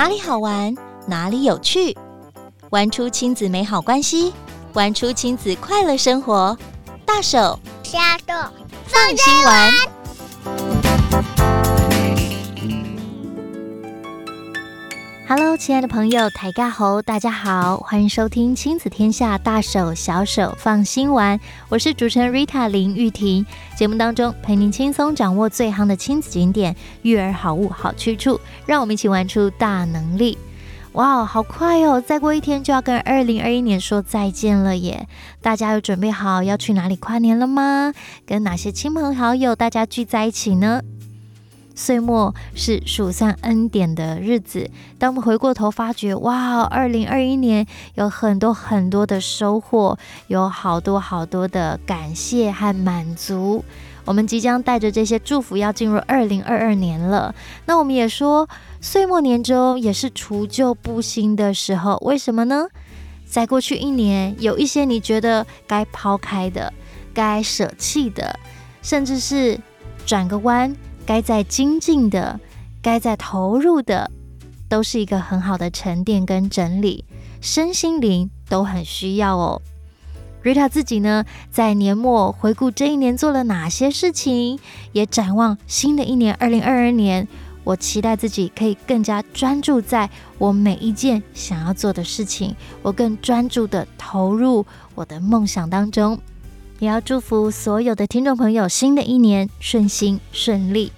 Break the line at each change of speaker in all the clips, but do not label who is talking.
哪里好玩，哪里有趣，玩出亲子美好关系，玩出亲子快乐生活。大手
小手
放心玩。Hello，亲爱的朋友，大家好，大家好，欢迎收听亲子天下大手小手放心玩。我是主持人 Rita 林玉婷。节目当中陪您轻松掌握最夯的亲子景点、育儿好物、好去处，让我们一起玩出大能力。哇哦，好快哦！再过一天就要跟二零二一年说再见了耶！大家有准备好要去哪里跨年了吗？跟哪些亲朋好友大家聚在一起呢？岁末是数算恩典的日子，当我们回过头发觉，哇，二零二一年有很多很多的收获，有好多好多的感谢和满足。我们即将带着这些祝福要进入二零二二年了。那我们也说，岁末年终也是除旧布新的时候。为什么呢？在过去一年，有一些你觉得该抛开的、该舍弃的，甚至是转个弯。该在精进的，该在投入的，都是一个很好的沉淀跟整理，身心灵都很需要哦。Rita 自己呢，在年末回顾这一年做了哪些事情，也展望新的一年二零二二年，我期待自己可以更加专注在我每一件想要做的事情，我更专注的投入我的梦想当中。也要祝福所有的听众朋友，新的一年顺心顺利。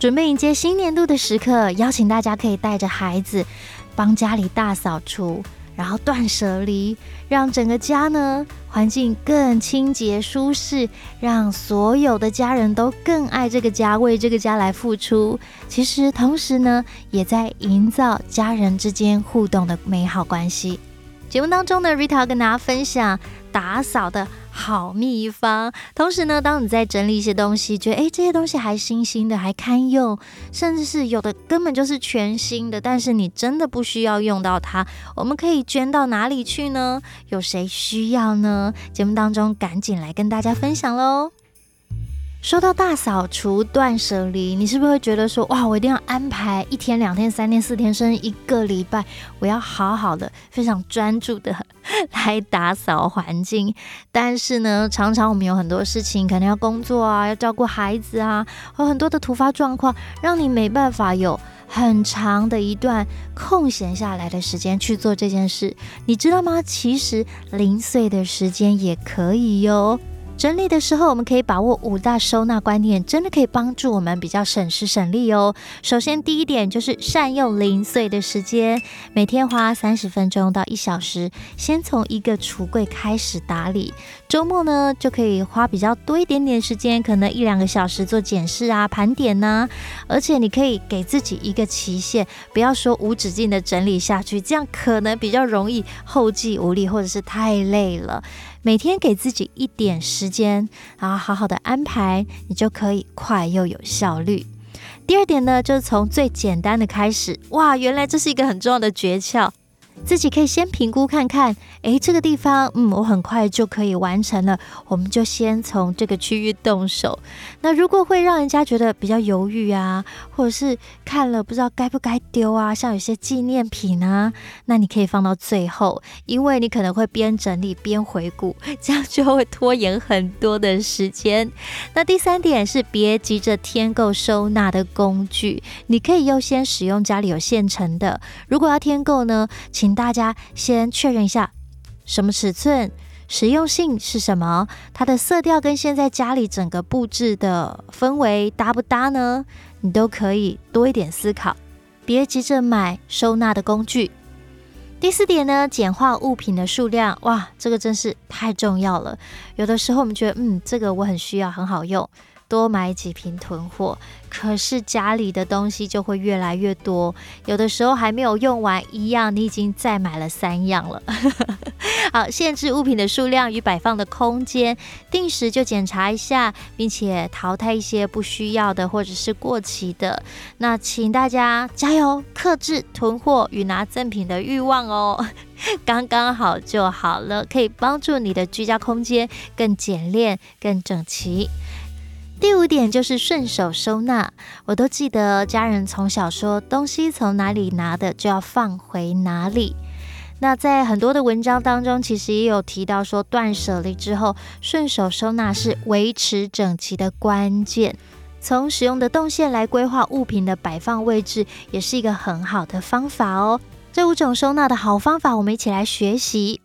准备迎接新年度的时刻，邀请大家可以带着孩子帮家里大扫除，然后断舍离，让整个家呢环境更清洁舒适，让所有的家人都更爱这个家，为这个家来付出。其实同时呢，也在营造家人之间互动的美好关系。节目当中呢，Rita 要跟大家分享打扫的好秘方。同时呢，当你在整理一些东西，觉得诶这些东西还新新的，还堪用，甚至是有的根本就是全新的，但是你真的不需要用到它，我们可以捐到哪里去呢？有谁需要呢？节目当中赶紧来跟大家分享喽。说到大扫除、断舍离，你是不是会觉得说，哇，我一定要安排一天、两天、三天、四天，甚至一个礼拜，我要好好的、非常专注的 来打扫环境？但是呢，常常我们有很多事情，可能要工作啊，要照顾孩子啊，有很多的突发状况，让你没办法有很长的一段空闲下来的时间去做这件事。你知道吗？其实零碎的时间也可以哟。整理的时候，我们可以把握五大收纳观念，真的可以帮助我们比较省时省力哦。首先，第一点就是善用零碎的时间，每天花三十分钟到一小时，先从一个橱柜开始打理。周末呢，就可以花比较多一点点时间，可能一两个小时做检视啊、盘点呐、而且你可以给自己一个期限，不要说无止境的整理下去，这样可能比较容易后继无力，或者是太累了。每天给自己一点时间，然后好好的安排，你就可以快又有效率。第二点呢，就是从最简单的开始。哇，原来这是一个很重要的诀窍。自己可以先评估看看，诶，这个地方，嗯，我很快就可以完成了，我们就先从这个区域动手。那如果会让人家觉得比较犹豫啊，或者是看了不知道该不该丢啊，像有些纪念品啊，那你可以放到最后，因为你可能会边整理边回顾，这样就会拖延很多的时间。那第三点是别急着添购收纳的工具，你可以优先使用家里有现成的。如果要添购呢，请。大家先确认一下，什么尺寸、实用性是什么？它的色调跟现在家里整个布置的氛围搭不搭呢？你都可以多一点思考，别急着买收纳的工具。第四点呢，简化物品的数量，哇，这个真是太重要了。有的时候我们觉得，嗯，这个我很需要，很好用。多买几瓶囤货，可是家里的东西就会越来越多，有的时候还没有用完一样，你已经再买了三样了。好，限制物品的数量与摆放的空间，定时就检查一下，并且淘汰一些不需要的或者是过期的。那请大家加油，克制囤货与拿赠品的欲望哦，刚刚好就好了，可以帮助你的居家空间更简练、更整齐。第五点就是顺手收纳，我都记得家人从小说，东西从哪里拿的就要放回哪里。那在很多的文章当中，其实也有提到说，断舍离之后顺手收纳是维持整齐的关键。从使用的动线来规划物品的摆放位置，也是一个很好的方法哦。这五种收纳的好方法，我们一起来学习。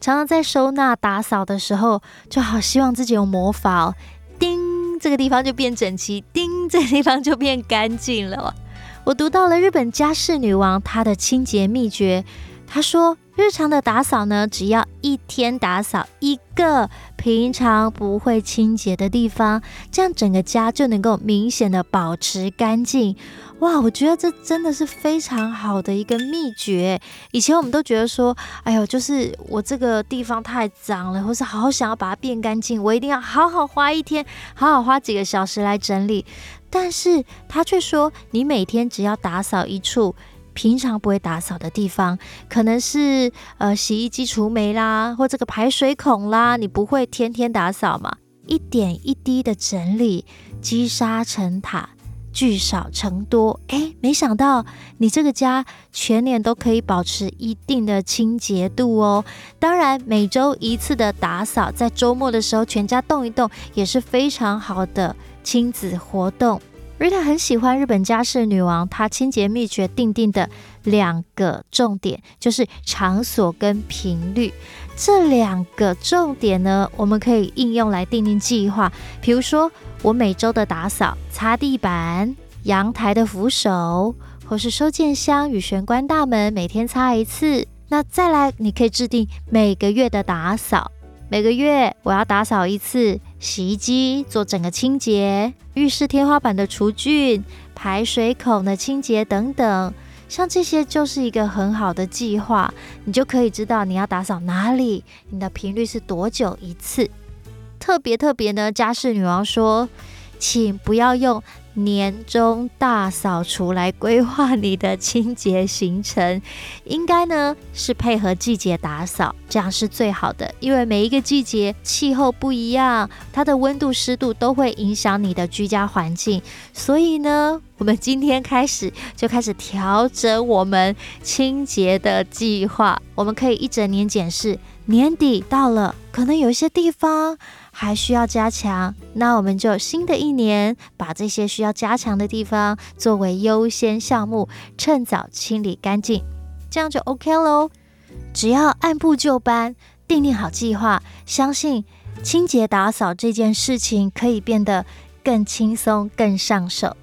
常常在收纳打扫的时候，就好希望自己有魔法哦，叮，这个地方就变整齐，叮，这个地方就变干净了。我读到了日本家事女王她的清洁秘诀。他说：“日常的打扫呢，只要一天打扫一个平常不会清洁的地方，这样整个家就能够明显的保持干净。哇，我觉得这真的是非常好的一个秘诀。以前我们都觉得说，哎呦，就是我这个地方太脏了，或是好好想要把它变干净，我一定要好好花一天，好好花几个小时来整理。但是他却说，你每天只要打扫一处。”平常不会打扫的地方，可能是呃洗衣机除霉啦，或这个排水孔啦，你不会天天打扫嘛？一点一滴的整理，积沙成塔，聚少成多。诶，没想到你这个家全年都可以保持一定的清洁度哦。当然，每周一次的打扫，在周末的时候全家动一动，也是非常好的亲子活动。Rita 很喜欢日本家事女王，她清洁秘诀定定的两个重点，就是场所跟频率。这两个重点呢，我们可以应用来定定计划。比如说，我每周的打扫、擦地板、阳台的扶手，或是收件箱与玄关大门，每天擦一次。那再来，你可以制定每个月的打扫。每个月我要打扫一次洗衣机，做整个清洁；浴室天花板的除菌、排水孔的清洁等等，像这些就是一个很好的计划，你就可以知道你要打扫哪里，你的频率是多久一次。特别特别呢，家事女王说，请不要用。年终大扫除来规划你的清洁行程，应该呢是配合季节打扫，这样是最好的。因为每一个季节气候不一样，它的温度、湿度都会影响你的居家环境。所以呢，我们今天开始就开始调整我们清洁的计划。我们可以一整年检视，年底到了，可能有一些地方。还需要加强，那我们就新的一年把这些需要加强的地方作为优先项目，趁早清理干净，这样就 OK 喽。只要按部就班，订定好计划，相信清洁打扫这件事情可以变得更轻松、更上手。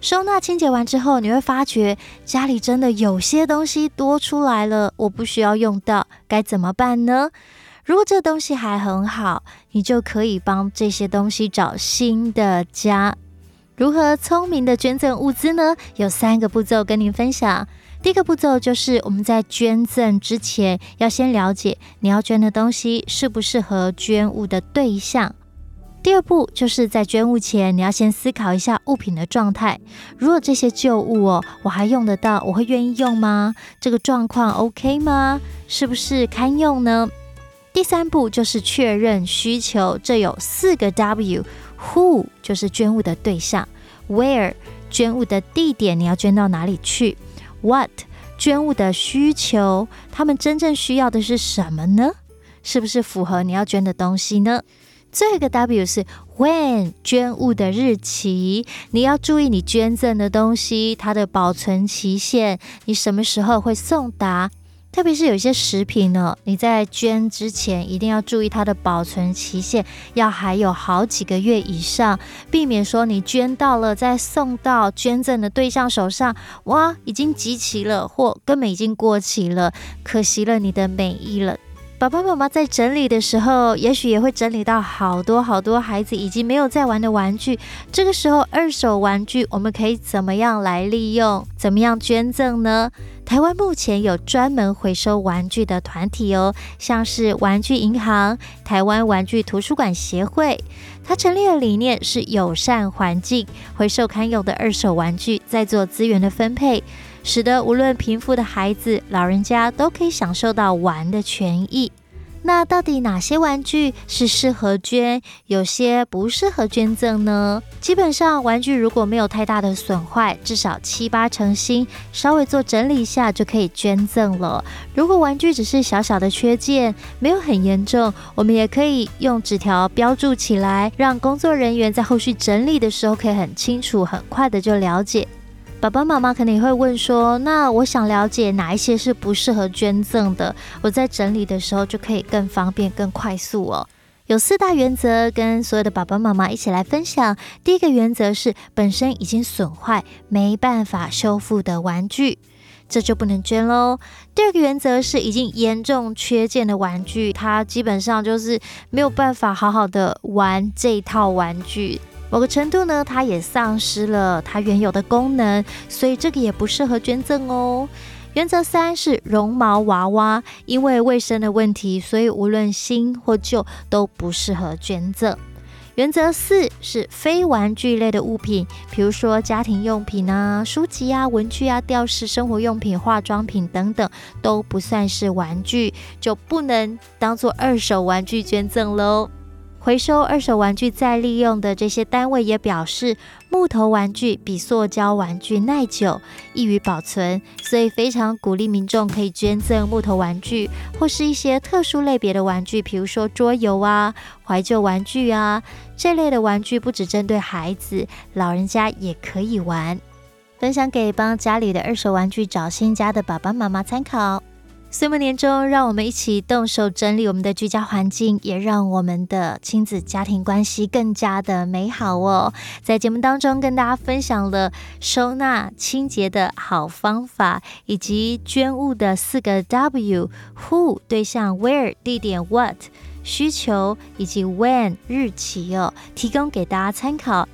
收纳清洁完之后，你会发觉家里真的有些东西多出来了，我不需要用到，该怎么办呢？如果这东西还很好，你就可以帮这些东西找新的家。如何聪明的捐赠物资呢？有三个步骤跟您分享。第一个步骤就是我们在捐赠之前，要先了解你要捐的东西适不适合捐物的对象。第二步就是在捐物前，你要先思考一下物品的状态。如果这些旧物哦，我还用得到，我会愿意用吗？这个状况 OK 吗？是不是堪用呢？第三步就是确认需求，这有四个 W Who 就是捐物的对象，Where 捐物的地点，你要捐到哪里去？What 捐物的需求，他们真正需要的是什么呢？是不是符合你要捐的东西呢？最后一个 W 是 When 捐物的日期，你要注意你捐赠的东西它的保存期限，你什么时候会送达？特别是有一些食品呢，你在捐之前一定要注意它的保存期限，要还有好几个月以上，避免说你捐到了再送到捐赠的对象手上，哇，已经集齐了，或根本已经过期了，可惜了你的美意了。爸爸妈妈在整理的时候，也许也会整理到好多好多孩子已经没有在玩的玩具，这个时候二手玩具我们可以怎么样来利用，怎么样捐赠呢？台湾目前有专门回收玩具的团体哦，像是玩具银行、台湾玩具图书馆协会。它成立的理念是友善环境，回收堪用的二手玩具，再做资源的分配，使得无论贫富的孩子、老人家都可以享受到玩的权益。那到底哪些玩具是适合捐，有些不适合捐赠呢？基本上，玩具如果没有太大的损坏，至少七八成新，稍微做整理一下就可以捐赠了。如果玩具只是小小的缺件，没有很严重，我们也可以用纸条标注起来，让工作人员在后续整理的时候可以很清楚、很快的就了解。爸爸妈妈可能也会问说：“那我想了解哪一些是不适合捐赠的？我在整理的时候就可以更方便、更快速哦。”有四大原则，跟所有的爸爸妈妈一起来分享。第一个原则是本身已经损坏、没办法修复的玩具，这就不能捐喽。第二个原则是已经严重缺件的玩具，它基本上就是没有办法好好的玩这套玩具。某个程度呢，它也丧失了它原有的功能，所以这个也不适合捐赠哦。原则三是绒毛娃娃，因为卫生的问题，所以无论新或旧都不适合捐赠。原则四是非玩具类的物品，比如说家庭用品啊、书籍啊、文具啊、吊饰、生活用品、化妆品等等，都不算是玩具，就不能当做二手玩具捐赠喽。回收二手玩具再利用的这些单位也表示，木头玩具比塑胶玩具耐久、易于保存，所以非常鼓励民众可以捐赠木头玩具，或是一些特殊类别的玩具，比如说桌游啊、怀旧玩具啊这类的玩具，不只针对孩子，老人家也可以玩。分享给帮家里的二手玩具找新家的爸爸妈妈参考。岁末年终，让我们一起动手整理我们的居家环境，也让我们的亲子家庭关系更加的美好哦。在节目当中，跟大家分享了收纳清洁的好方法，以及捐物的四个 W：Who 对象，Where 地点，What 需求，以及 When 日期哦，提供给大家参考。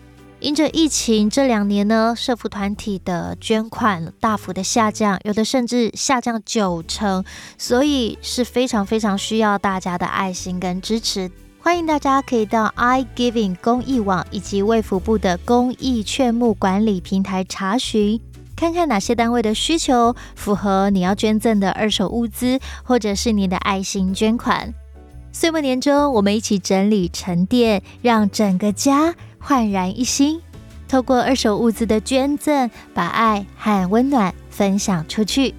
因着疫情这两年呢，社福团体的捐款大幅的下降，有的甚至下降九成，所以是非常非常需要大家的爱心跟支持。欢迎大家可以到 iGiving 公益网以及卫福部的公益劝募管理平台查询，看看哪些单位的需求符合你要捐赠的二手物资，或者是你的爱心捐款。岁末年终，我们一起整理沉淀，让整个家。焕然一新，透过二手物资的捐赠，把爱和温暖分享出去。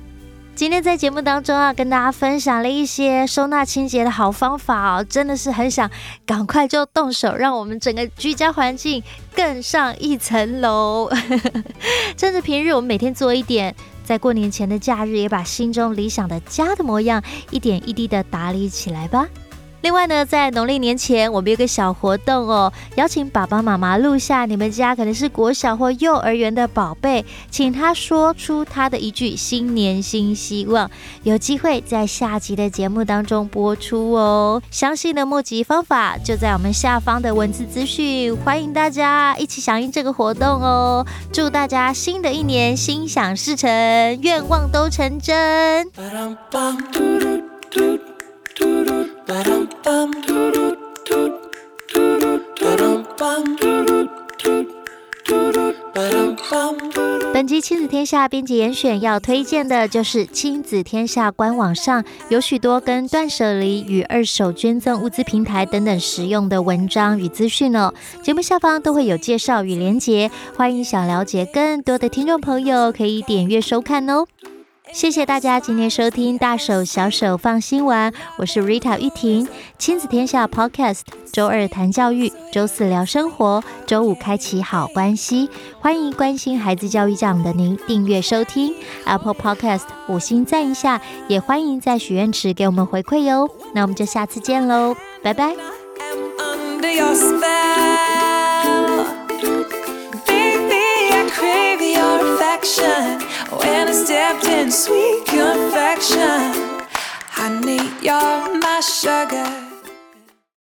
今天在节目当中啊，跟大家分享了一些收纳清洁的好方法哦，真的是很想赶快就动手，让我们整个居家环境更上一层楼。趁着平日我们每天做一点，在过年前的假日，也把心中理想的家的模样一点一滴的打理起来吧。另外呢，在农历年前，我们有个小活动哦，邀请爸爸妈妈录下你们家可能是国小或幼儿园的宝贝，请他说出他的一句新年新希望，有机会在下集的节目当中播出哦。详细的募集方法就在我们下方的文字资讯，欢迎大家一起响应这个活动哦。祝大家新的一年心想事成，愿望都成真。本集亲子天下编辑严选要推荐的就是亲子天下官网上有许多跟断舍离与二手捐赠物资平台等等实用的文章与资讯哦。节目下方都会有介绍与连结，欢迎想了解更多的听众朋友可以点阅收看哦。谢谢大家今天收听《大手小手放心玩》，我是 Rita 玉婷，亲子天下 Podcast，周二谈教育，周四聊生活，周五开启好关系。欢迎关心孩子教育这样的您订阅收听 Apple Podcast，五星赞一下，也欢迎在许愿池给我们回馈哟。那我们就下次见喽，拜拜。When I stepped in sweet confection, honey, you're my sugar.